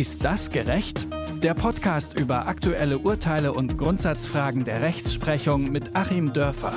Ist das gerecht? Der Podcast über aktuelle Urteile und Grundsatzfragen der Rechtsprechung mit Achim Dörfer.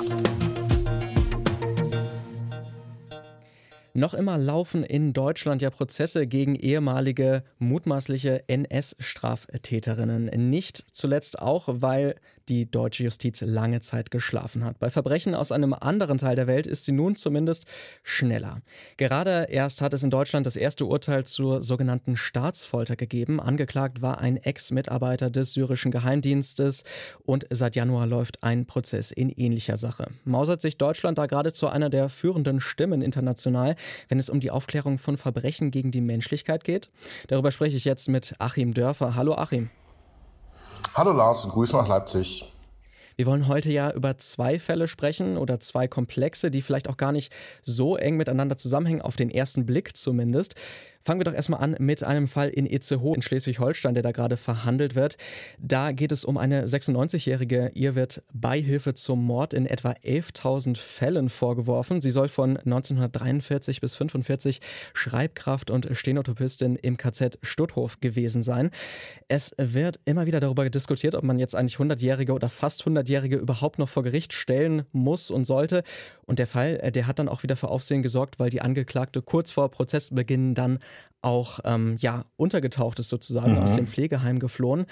Noch immer laufen in Deutschland ja Prozesse gegen ehemalige mutmaßliche NS-Straftäterinnen. Nicht zuletzt auch, weil die deutsche Justiz lange Zeit geschlafen hat. Bei Verbrechen aus einem anderen Teil der Welt ist sie nun zumindest schneller. Gerade erst hat es in Deutschland das erste Urteil zur sogenannten Staatsfolter gegeben. Angeklagt war ein Ex-Mitarbeiter des syrischen Geheimdienstes und seit Januar läuft ein Prozess in ähnlicher Sache. Mausert sich Deutschland da gerade zu einer der führenden Stimmen international, wenn es um die Aufklärung von Verbrechen gegen die Menschlichkeit geht? Darüber spreche ich jetzt mit Achim Dörfer. Hallo Achim. Hallo Lars und Grüße nach Leipzig. Wir wollen heute ja über zwei Fälle sprechen oder zwei Komplexe, die vielleicht auch gar nicht so eng miteinander zusammenhängen, auf den ersten Blick zumindest. Fangen wir doch erstmal an mit einem Fall in Itzehoe in Schleswig-Holstein, der da gerade verhandelt wird. Da geht es um eine 96-Jährige. Ihr wird Beihilfe zum Mord in etwa 11.000 Fällen vorgeworfen. Sie soll von 1943 bis 1945 Schreibkraft und Stenotypistin im KZ Stutthof gewesen sein. Es wird immer wieder darüber diskutiert, ob man jetzt eigentlich 100-Jährige oder fast 100-Jährige überhaupt noch vor Gericht stellen muss und sollte. Und der Fall, äh, der hat dann auch wieder für Aufsehen gesorgt, weil die Angeklagte kurz vor Prozessbeginn dann auch ähm, ja, untergetaucht ist, sozusagen mhm. aus dem Pflegeheim geflohen.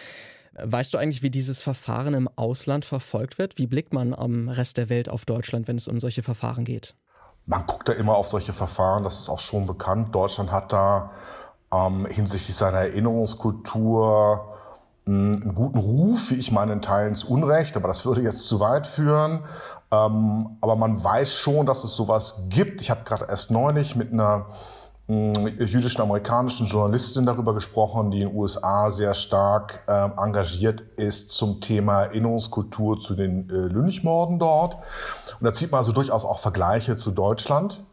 Weißt du eigentlich, wie dieses Verfahren im Ausland verfolgt wird? Wie blickt man am Rest der Welt auf Deutschland, wenn es um solche Verfahren geht? Man guckt da immer auf solche Verfahren, das ist auch schon bekannt. Deutschland hat da ähm, hinsichtlich seiner Erinnerungskultur hm, einen guten Ruf, wie ich meine, in Teilen zu Unrecht, aber das würde jetzt zu weit führen. Ähm, aber man weiß schon, dass es sowas gibt. Ich habe gerade erst neulich mit einer jüdischen amerikanischen Journalistin darüber gesprochen, die in den USA sehr stark äh, engagiert ist zum Thema Erinnerungskultur zu den äh, Lynchmorden dort. Und da zieht man also durchaus auch Vergleiche zu Deutschland.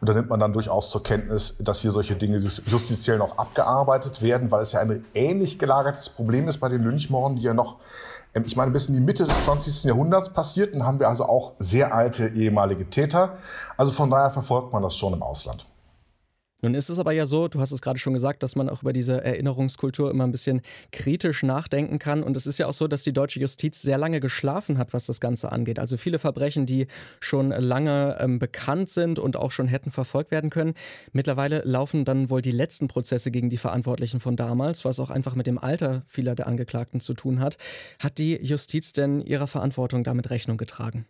Und da nimmt man dann durchaus zur Kenntnis, dass hier solche Dinge justiziell noch abgearbeitet werden, weil es ja ein ähnlich gelagertes Problem ist bei den Lynchmorden, die ja noch, ähm, ich meine, bis in die Mitte des 20. Jahrhunderts passierten, haben wir also auch sehr alte ehemalige Täter. Also von daher verfolgt man das schon im Ausland. Nun ist es aber ja so, du hast es gerade schon gesagt, dass man auch über diese Erinnerungskultur immer ein bisschen kritisch nachdenken kann. Und es ist ja auch so, dass die deutsche Justiz sehr lange geschlafen hat, was das Ganze angeht. Also viele Verbrechen, die schon lange ähm, bekannt sind und auch schon hätten verfolgt werden können. Mittlerweile laufen dann wohl die letzten Prozesse gegen die Verantwortlichen von damals, was auch einfach mit dem Alter vieler der Angeklagten zu tun hat. Hat die Justiz denn ihrer Verantwortung damit Rechnung getragen?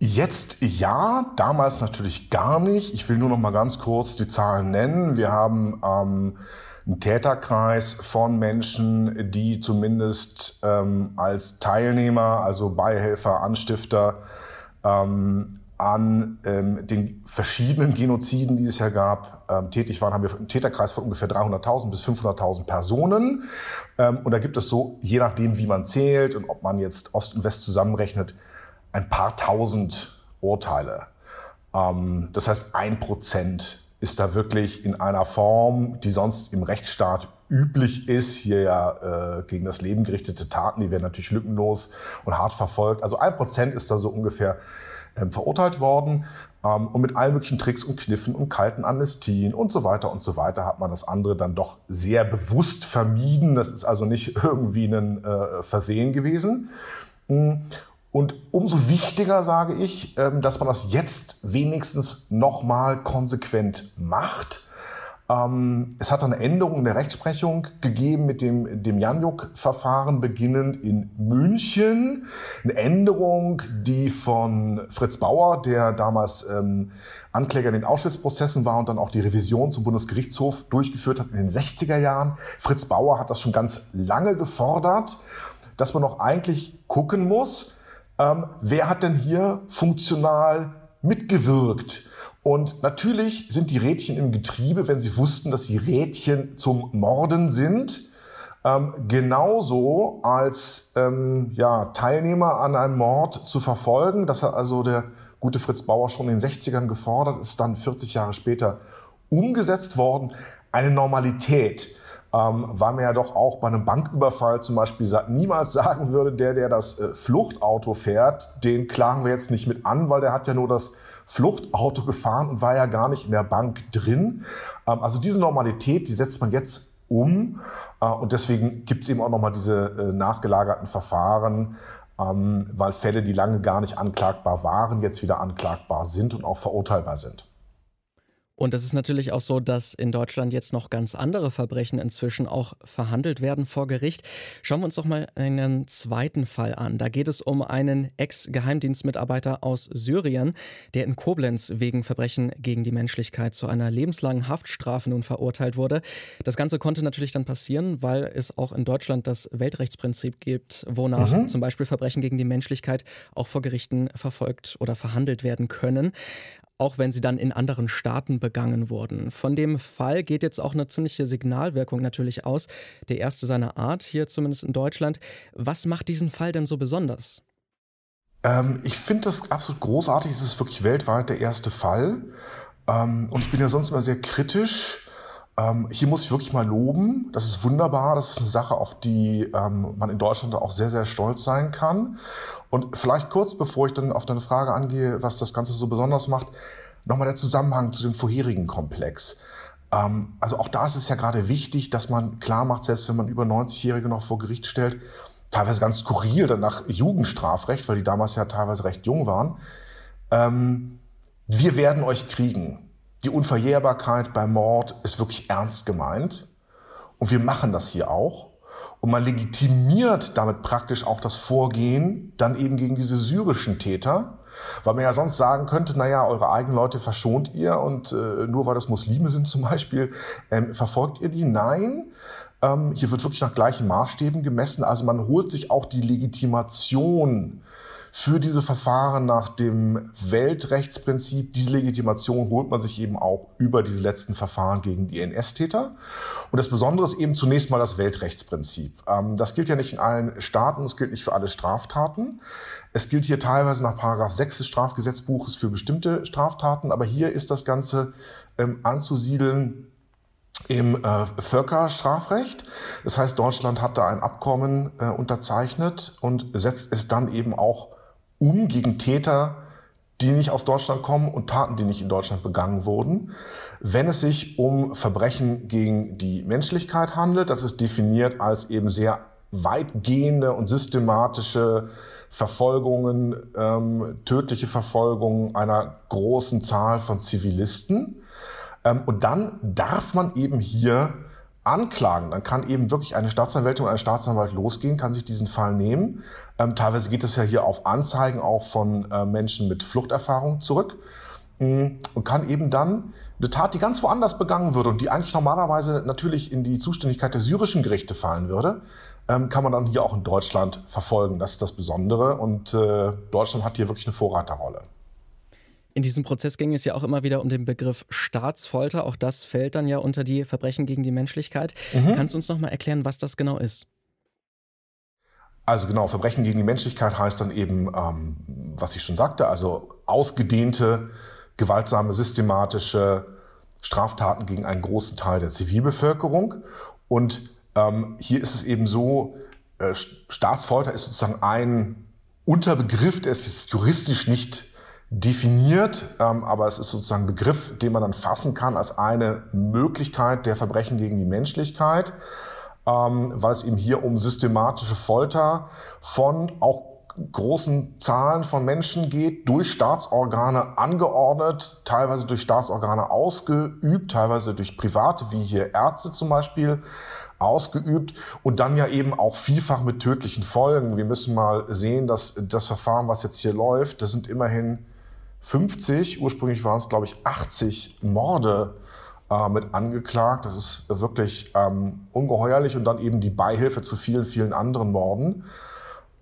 Jetzt ja, damals natürlich gar nicht. Ich will nur noch mal ganz kurz die Zahlen nennen. Wir haben ähm, einen Täterkreis von Menschen, die zumindest ähm, als Teilnehmer, also Beihelfer, Anstifter ähm, an ähm, den verschiedenen Genoziden, die es ja gab, ähm, tätig waren, haben wir einen Täterkreis von ungefähr 300.000 bis 500.000 Personen. Ähm, und da gibt es so, je nachdem, wie man zählt und ob man jetzt Ost und West zusammenrechnet, ein paar tausend Urteile. Ähm, das heißt, ein Prozent ist da wirklich in einer Form, die sonst im Rechtsstaat üblich ist, hier ja äh, gegen das Leben gerichtete Taten, die werden natürlich lückenlos und hart verfolgt. Also ein Prozent ist da so ungefähr ähm, verurteilt worden. Ähm, und mit allen möglichen Tricks und Kniffen und kalten Amnestien und so weiter und so weiter hat man das andere dann doch sehr bewusst vermieden. Das ist also nicht irgendwie ein äh, Versehen gewesen. Hm. Und umso wichtiger sage ich, ähm, dass man das jetzt wenigstens nochmal konsequent macht. Ähm, es hat eine Änderung in der Rechtsprechung gegeben mit dem, dem Janjuk-Verfahren beginnend in München. Eine Änderung, die von Fritz Bauer, der damals ähm, Ankläger in den Auschwitz-Prozessen war und dann auch die Revision zum Bundesgerichtshof durchgeführt hat in den 60er Jahren. Fritz Bauer hat das schon ganz lange gefordert, dass man noch eigentlich gucken muss, ähm, wer hat denn hier funktional mitgewirkt? Und natürlich sind die Rädchen im Getriebe, wenn sie wussten, dass die Rädchen zum Morden sind, ähm, genauso als ähm, ja, Teilnehmer an einem Mord zu verfolgen. Das hat also der gute Fritz Bauer schon in den 60ern gefordert, ist dann 40 Jahre später umgesetzt worden. Eine Normalität ähm, weil man ja doch auch bei einem Banküberfall zum Beispiel niemals sagen würde, der, der das äh, Fluchtauto fährt, den klagen wir jetzt nicht mit an, weil der hat ja nur das Fluchtauto gefahren und war ja gar nicht in der Bank drin. Ähm, also diese Normalität, die setzt man jetzt um. Äh, und deswegen gibt es eben auch nochmal diese äh, nachgelagerten Verfahren, ähm, weil Fälle, die lange gar nicht anklagbar waren, jetzt wieder anklagbar sind und auch verurteilbar sind. Und es ist natürlich auch so, dass in Deutschland jetzt noch ganz andere Verbrechen inzwischen auch verhandelt werden vor Gericht. Schauen wir uns doch mal einen zweiten Fall an. Da geht es um einen Ex-Geheimdienstmitarbeiter aus Syrien, der in Koblenz wegen Verbrechen gegen die Menschlichkeit zu einer lebenslangen Haftstrafe nun verurteilt wurde. Das Ganze konnte natürlich dann passieren, weil es auch in Deutschland das Weltrechtsprinzip gibt, wonach mhm. zum Beispiel Verbrechen gegen die Menschlichkeit auch vor Gerichten verfolgt oder verhandelt werden können auch wenn sie dann in anderen Staaten begangen wurden. Von dem Fall geht jetzt auch eine ziemliche Signalwirkung natürlich aus, der erste seiner Art hier zumindest in Deutschland. Was macht diesen Fall denn so besonders? Ähm, ich finde das absolut großartig. Es ist wirklich weltweit der erste Fall. Ähm, und ich bin ja sonst immer sehr kritisch. Ähm, hier muss ich wirklich mal loben. Das ist wunderbar. Das ist eine Sache, auf die ähm, man in Deutschland auch sehr, sehr stolz sein kann. Und vielleicht kurz, bevor ich dann auf deine Frage angehe, was das Ganze so besonders macht, nochmal der Zusammenhang zu dem vorherigen Komplex. Ähm, also auch da ist es ja gerade wichtig, dass man klar macht, selbst wenn man über 90-Jährige noch vor Gericht stellt, teilweise ganz skurril, dann nach Jugendstrafrecht, weil die damals ja teilweise recht jung waren, ähm, wir werden euch kriegen. Die Unverjährbarkeit beim Mord ist wirklich ernst gemeint. Und wir machen das hier auch. Und man legitimiert damit praktisch auch das Vorgehen dann eben gegen diese syrischen Täter, weil man ja sonst sagen könnte, naja, eure eigenen Leute verschont ihr und äh, nur weil das Muslime sind zum Beispiel, ähm, verfolgt ihr die? Nein. Ähm, hier wird wirklich nach gleichen Maßstäben gemessen. Also man holt sich auch die Legitimation für diese Verfahren nach dem Weltrechtsprinzip. Diese Legitimation holt man sich eben auch über diese letzten Verfahren gegen die NS-Täter. Und das Besondere ist eben zunächst mal das Weltrechtsprinzip. Ähm, das gilt ja nicht in allen Staaten, es gilt nicht für alle Straftaten. Es gilt hier teilweise nach Paragraph 6 des Strafgesetzbuches für bestimmte Straftaten, aber hier ist das Ganze ähm, anzusiedeln im äh, Völkerstrafrecht. Das heißt, Deutschland hat da ein Abkommen äh, unterzeichnet und setzt es dann eben auch um gegen Täter, die nicht aus Deutschland kommen und Taten, die nicht in Deutschland begangen wurden. Wenn es sich um Verbrechen gegen die Menschlichkeit handelt, das ist definiert als eben sehr weitgehende und systematische Verfolgungen, ähm, tödliche Verfolgungen einer großen Zahl von Zivilisten. Ähm, und dann darf man eben hier anklagen. Dann kann eben wirklich eine Staatsanwältin oder ein Staatsanwalt losgehen, kann sich diesen Fall nehmen. Ähm, teilweise geht es ja hier auf Anzeigen auch von äh, Menschen mit Fluchterfahrung zurück mh, und kann eben dann eine Tat, die ganz woanders begangen würde und die eigentlich normalerweise natürlich in die Zuständigkeit der syrischen Gerichte fallen würde, ähm, kann man dann hier auch in Deutschland verfolgen. Das ist das Besondere und äh, Deutschland hat hier wirklich eine Vorreiterrolle. In diesem Prozess ging es ja auch immer wieder um den Begriff Staatsfolter. Auch das fällt dann ja unter die Verbrechen gegen die Menschlichkeit. Mhm. Kannst du uns noch mal erklären, was das genau ist? Also genau, Verbrechen gegen die Menschlichkeit heißt dann eben, ähm, was ich schon sagte, also ausgedehnte, gewaltsame, systematische Straftaten gegen einen großen Teil der Zivilbevölkerung. Und ähm, hier ist es eben so, äh, Staatsfolter ist sozusagen ein Unterbegriff, der ist juristisch nicht definiert, ähm, aber es ist sozusagen ein Begriff, den man dann fassen kann als eine Möglichkeit der Verbrechen gegen die Menschlichkeit, ähm, weil es eben hier um systematische Folter von auch großen Zahlen von Menschen geht, durch Staatsorgane angeordnet, teilweise durch Staatsorgane ausgeübt, teilweise durch Private, wie hier Ärzte zum Beispiel, ausgeübt und dann ja eben auch vielfach mit tödlichen Folgen. Wir müssen mal sehen, dass das Verfahren, was jetzt hier läuft, das sind immerhin 50, ursprünglich waren es, glaube ich, 80 Morde äh, mit angeklagt. Das ist wirklich ähm, ungeheuerlich und dann eben die Beihilfe zu vielen, vielen anderen Morden.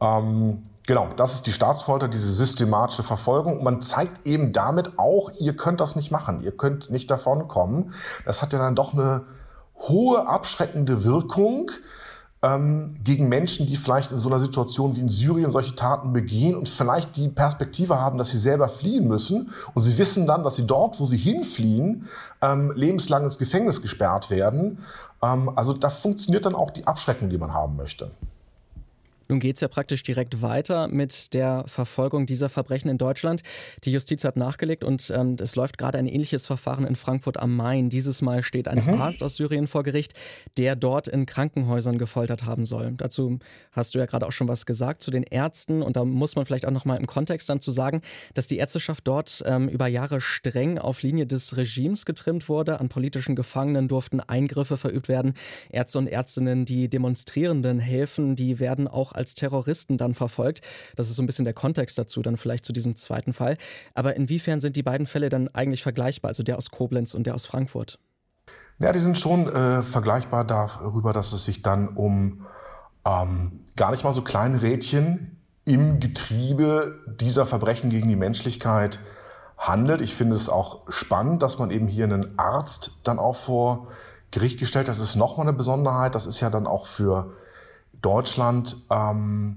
Ähm, genau, das ist die Staatsfolter, diese systematische Verfolgung. Und man zeigt eben damit auch, ihr könnt das nicht machen, ihr könnt nicht davonkommen. Das hat ja dann doch eine hohe abschreckende Wirkung ähm, gegen Menschen, die vielleicht in so einer Situation wie in Syrien solche Taten begehen und vielleicht die Perspektive haben, dass sie selber fliehen müssen und sie wissen dann, dass sie dort, wo sie hinfliehen, ähm, lebenslang ins Gefängnis gesperrt werden. Ähm, also da funktioniert dann auch die Abschreckung, die man haben möchte. Nun geht es ja praktisch direkt weiter mit der Verfolgung dieser Verbrechen in Deutschland. Die Justiz hat nachgelegt und ähm, es läuft gerade ein ähnliches Verfahren in Frankfurt am Main. Dieses Mal steht ein mhm. Arzt aus Syrien vor Gericht, der dort in Krankenhäusern gefoltert haben soll. Dazu hast du ja gerade auch schon was gesagt zu den Ärzten und da muss man vielleicht auch noch mal im Kontext dann zu sagen, dass die Ärzteschaft dort ähm, über Jahre streng auf Linie des Regimes getrimmt wurde. An politischen Gefangenen durften Eingriffe verübt werden. Ärzte und Ärztinnen, die Demonstrierenden helfen, die werden auch als Terroristen dann verfolgt. Das ist so ein bisschen der Kontext dazu, dann vielleicht zu diesem zweiten Fall. Aber inwiefern sind die beiden Fälle dann eigentlich vergleichbar, also der aus Koblenz und der aus Frankfurt? Ja, die sind schon äh, vergleichbar darüber, dass es sich dann um ähm, gar nicht mal so kleine Rädchen im Getriebe dieser Verbrechen gegen die Menschlichkeit handelt. Ich finde es auch spannend, dass man eben hier einen Arzt dann auch vor Gericht gestellt. Das ist nochmal eine Besonderheit. Das ist ja dann auch für Deutschland ähm,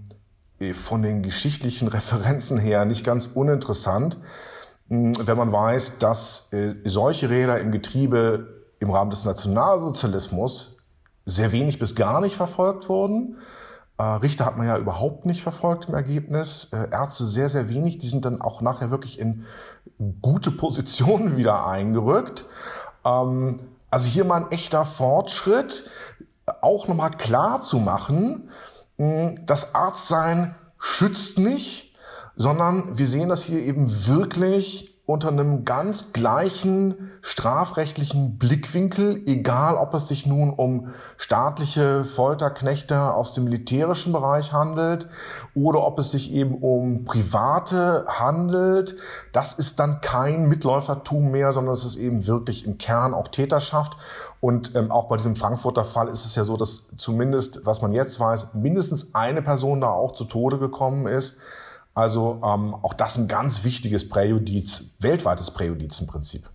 von den geschichtlichen Referenzen her nicht ganz uninteressant, hm, wenn man weiß, dass äh, solche Räder im Getriebe im Rahmen des Nationalsozialismus sehr wenig bis gar nicht verfolgt wurden. Äh, Richter hat man ja überhaupt nicht verfolgt im Ergebnis. Äh, Ärzte sehr, sehr wenig. Die sind dann auch nachher wirklich in gute Positionen wieder eingerückt. Ähm, also hier mal ein echter Fortschritt auch nochmal klar zu machen, das Arztsein schützt nicht, sondern wir sehen das hier eben wirklich unter einem ganz gleichen strafrechtlichen Blickwinkel, egal ob es sich nun um staatliche Folterknechte aus dem militärischen Bereich handelt oder ob es sich eben um private handelt. Das ist dann kein Mitläufertum mehr, sondern es ist eben wirklich im Kern auch Täterschaft. Und ähm, auch bei diesem Frankfurter Fall ist es ja so, dass zumindest, was man jetzt weiß, mindestens eine Person da auch zu Tode gekommen ist. Also ähm, auch das ein ganz wichtiges Präjudiz, weltweites Präjudiz im Prinzip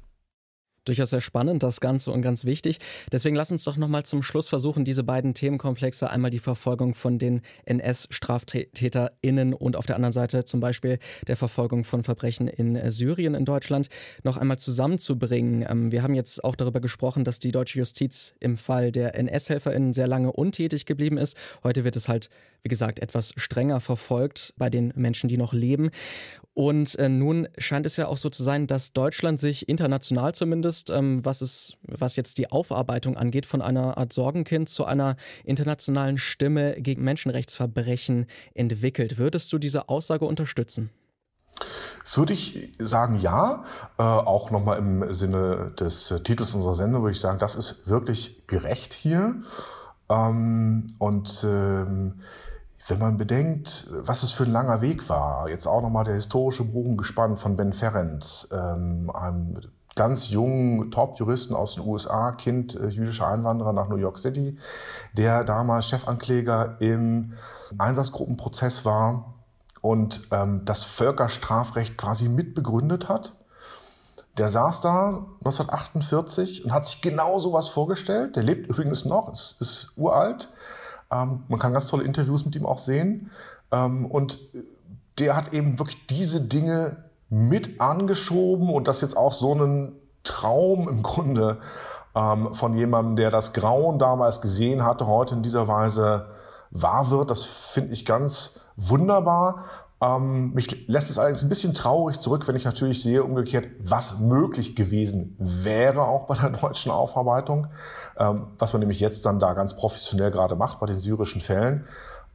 durchaus sehr spannend, das Ganze und ganz wichtig. Deswegen lass uns doch nochmal zum Schluss versuchen, diese beiden Themenkomplexe, einmal die Verfolgung von den NS-StraftäterInnen und auf der anderen Seite zum Beispiel der Verfolgung von Verbrechen in Syrien in Deutschland, noch einmal zusammenzubringen. Ähm, wir haben jetzt auch darüber gesprochen, dass die deutsche Justiz im Fall der NS-HelferInnen sehr lange untätig geblieben ist. Heute wird es halt, wie gesagt, etwas strenger verfolgt bei den Menschen, die noch leben. Und äh, nun scheint es ja auch so zu sein, dass Deutschland sich international zumindest, ähm, was, es, was jetzt die Aufarbeitung angeht, von einer Art Sorgenkind zu einer internationalen Stimme gegen Menschenrechtsverbrechen entwickelt. Würdest du diese Aussage unterstützen? Würde ich sagen, ja. Äh, auch nochmal im Sinne des äh, Titels unserer Sendung würde ich sagen, das ist wirklich gerecht hier. Ähm, und ähm, wenn man bedenkt, was es für ein langer Weg war, jetzt auch nochmal der historische Bogen gespannt von Ben Ferenc, ähm, einem ganz jungen Top-Juristen aus den USA, Kind äh, jüdischer Einwanderer nach New York City, der damals Chefankläger im Einsatzgruppenprozess war und ähm, das Völkerstrafrecht quasi mitbegründet hat. Der saß da 1948 und hat sich genau sowas vorgestellt. Der lebt übrigens noch, ist, ist uralt man kann ganz tolle Interviews mit ihm auch sehen. Ähm, und der hat eben wirklich diese Dinge mit angeschoben und das jetzt auch so einen Traum im Grunde ähm, von jemandem, der das Grauen damals gesehen hatte, heute in dieser Weise wahr wird. Das finde ich ganz wunderbar. Ähm, mich lässt es allerdings ein bisschen traurig zurück, wenn ich natürlich sehe, umgekehrt, was möglich gewesen wäre, auch bei der deutschen Aufarbeitung, ähm, was man nämlich jetzt dann da ganz professionell gerade macht bei den syrischen Fällen.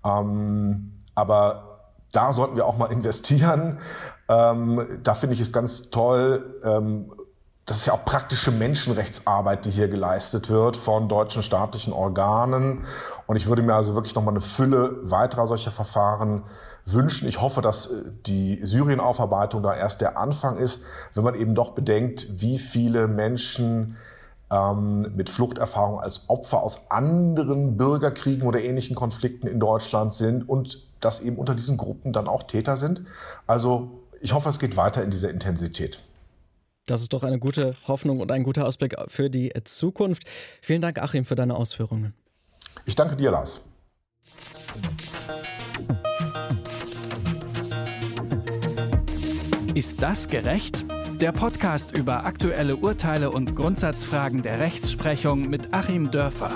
Ähm, aber da sollten wir auch mal investieren. Ähm, da finde ich es ganz toll, ähm, das ist ja auch praktische Menschenrechtsarbeit, die hier geleistet wird von deutschen staatlichen Organen. Und ich würde mir also wirklich nochmal eine Fülle weiterer solcher Verfahren wünschen. Ich hoffe, dass äh, die Syrien-Aufarbeitung da erst der Anfang ist, wenn man eben doch bedenkt, wie viele Menschen ähm, mit Fluchterfahrung als Opfer aus anderen Bürgerkriegen oder ähnlichen Konflikten in Deutschland sind und dass eben unter diesen Gruppen dann auch Täter sind. Also ich hoffe, es geht weiter in dieser Intensität. Das ist doch eine gute Hoffnung und ein guter Ausblick für die Zukunft. Vielen Dank, Achim, für deine Ausführungen. Ich danke dir, Lars. Ist das gerecht? Der Podcast über aktuelle Urteile und Grundsatzfragen der Rechtsprechung mit Achim Dörfer.